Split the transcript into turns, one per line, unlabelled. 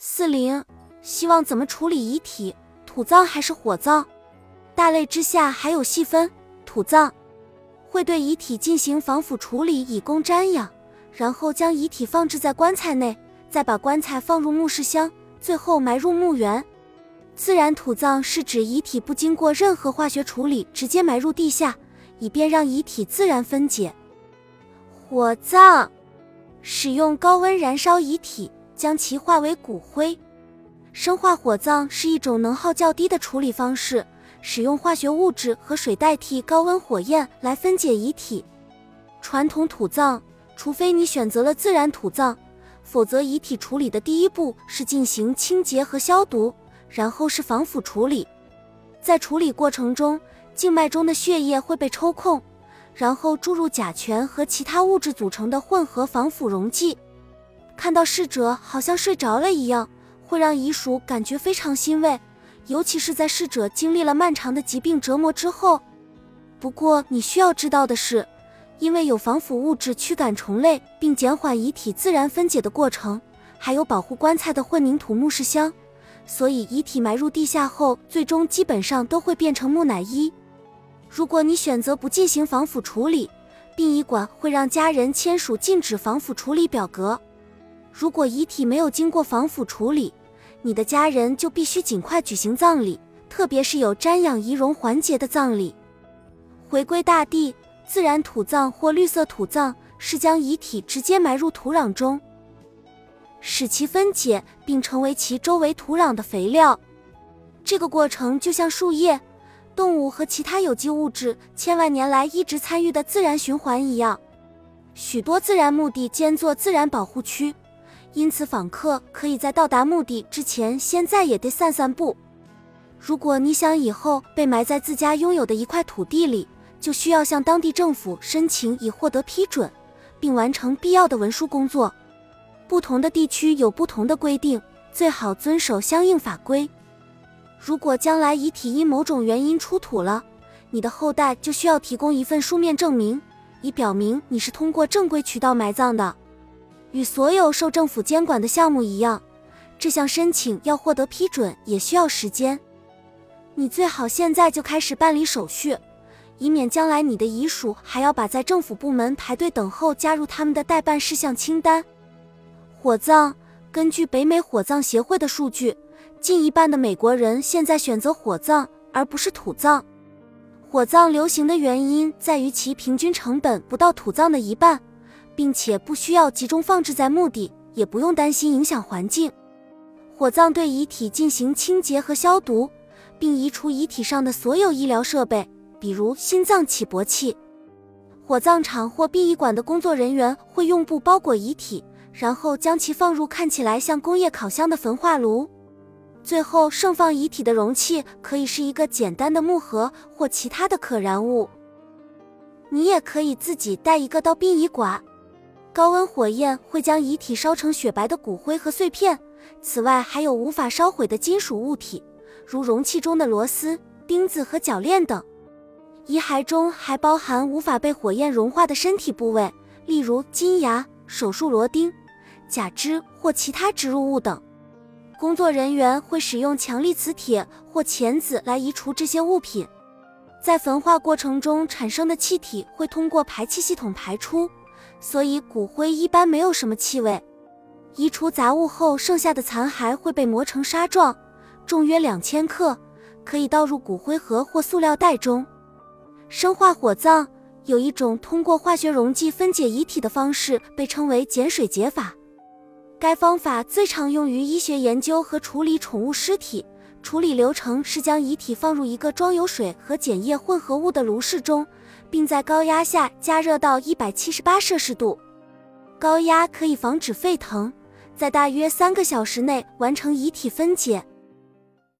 四零，希望怎么处理遗体？土葬还是火葬？大类之下还有细分，土葬会对遗体进行防腐处理，以供瞻仰，然后将遗体放置在棺材内，再把棺材放入墓室箱，最后埋入墓园。自然土葬是指遗体不经过任何化学处理，直接埋入地下，以便让遗体自然分解。火葬使用高温燃烧遗体，将其化为骨灰。生化火葬是一种能耗较低的处理方式。使用化学物质和水代替高温火焰来分解遗体。传统土葬，除非你选择了自然土葬，否则遗体处理的第一步是进行清洁和消毒，然后是防腐处理。在处理过程中，静脉中的血液会被抽空，然后注入甲醛和其他物质组成的混合防腐溶剂。看到逝者好像睡着了一样，会让遗属感觉非常欣慰。尤其是在逝者经历了漫长的疾病折磨之后。不过，你需要知道的是，因为有防腐物质驱赶虫类，并减缓遗体自然分解的过程，还有保护棺材的混凝土墓室箱，所以遗体埋入地下后，最终基本上都会变成木乃伊。如果你选择不进行防腐处理，殡仪馆会让家人签署禁止防腐处理表格。如果遗体没有经过防腐处理，你的家人就必须尽快举行葬礼，特别是有瞻仰仪容环节的葬礼。回归大地，自然土葬或绿色土葬是将遗体直接埋入土壤中，使其分解并成为其周围土壤的肥料。这个过程就像树叶、动物和其他有机物质千万年来一直参与的自然循环一样。许多自然墓地兼作自然保护区。因此，访客可以在到达墓地之前先在也得散散步。如果你想以后被埋在自家拥有的一块土地里，就需要向当地政府申请以获得批准，并完成必要的文书工作。不同的地区有不同的规定，最好遵守相应法规。如果将来遗体因某种原因出土了，你的后代就需要提供一份书面证明，以表明你是通过正规渠道埋葬的。与所有受政府监管的项目一样，这项申请要获得批准也需要时间。你最好现在就开始办理手续，以免将来你的遗属还要把在政府部门排队等候加入他们的待办事项清单。火葬，根据北美火葬协会的数据，近一半的美国人现在选择火葬而不是土葬。火葬流行的原因在于其平均成本不到土葬的一半。并且不需要集中放置在墓地，也不用担心影响环境。火葬对遗体进行清洁和消毒，并移除遗体上的所有医疗设备，比如心脏起搏器。火葬场或殡仪馆的工作人员会用布包裹遗体，然后将其放入看起来像工业烤箱的焚化炉。最后，盛放遗体的容器可以是一个简单的木盒或其他的可燃物。你也可以自己带一个到殡仪馆。高温火焰会将遗体烧成雪白的骨灰和碎片，此外还有无法烧毁的金属物体，如容器中的螺丝、钉子和铰链等。遗骸中还包含无法被火焰融化的身体部位，例如金牙、手术螺钉、假肢或其他植入物等。工作人员会使用强力磁铁或钳子来移除这些物品，在焚化过程中产生的气体会通过排气系统排出。所以骨灰一般没有什么气味。移除杂物后，剩下的残骸会被磨成沙状，重约两千克，可以倒入骨灰盒或塑料袋中。生化火葬有一种通过化学溶剂分解遗体的方式，被称为碱水解法。该方法最常用于医学研究和处理宠物尸体。处理流程是将遗体放入一个装有水和碱液混合物的炉室中。并在高压下加热到一百七十八摄氏度，高压可以防止沸腾，在大约三个小时内完成遗体分解。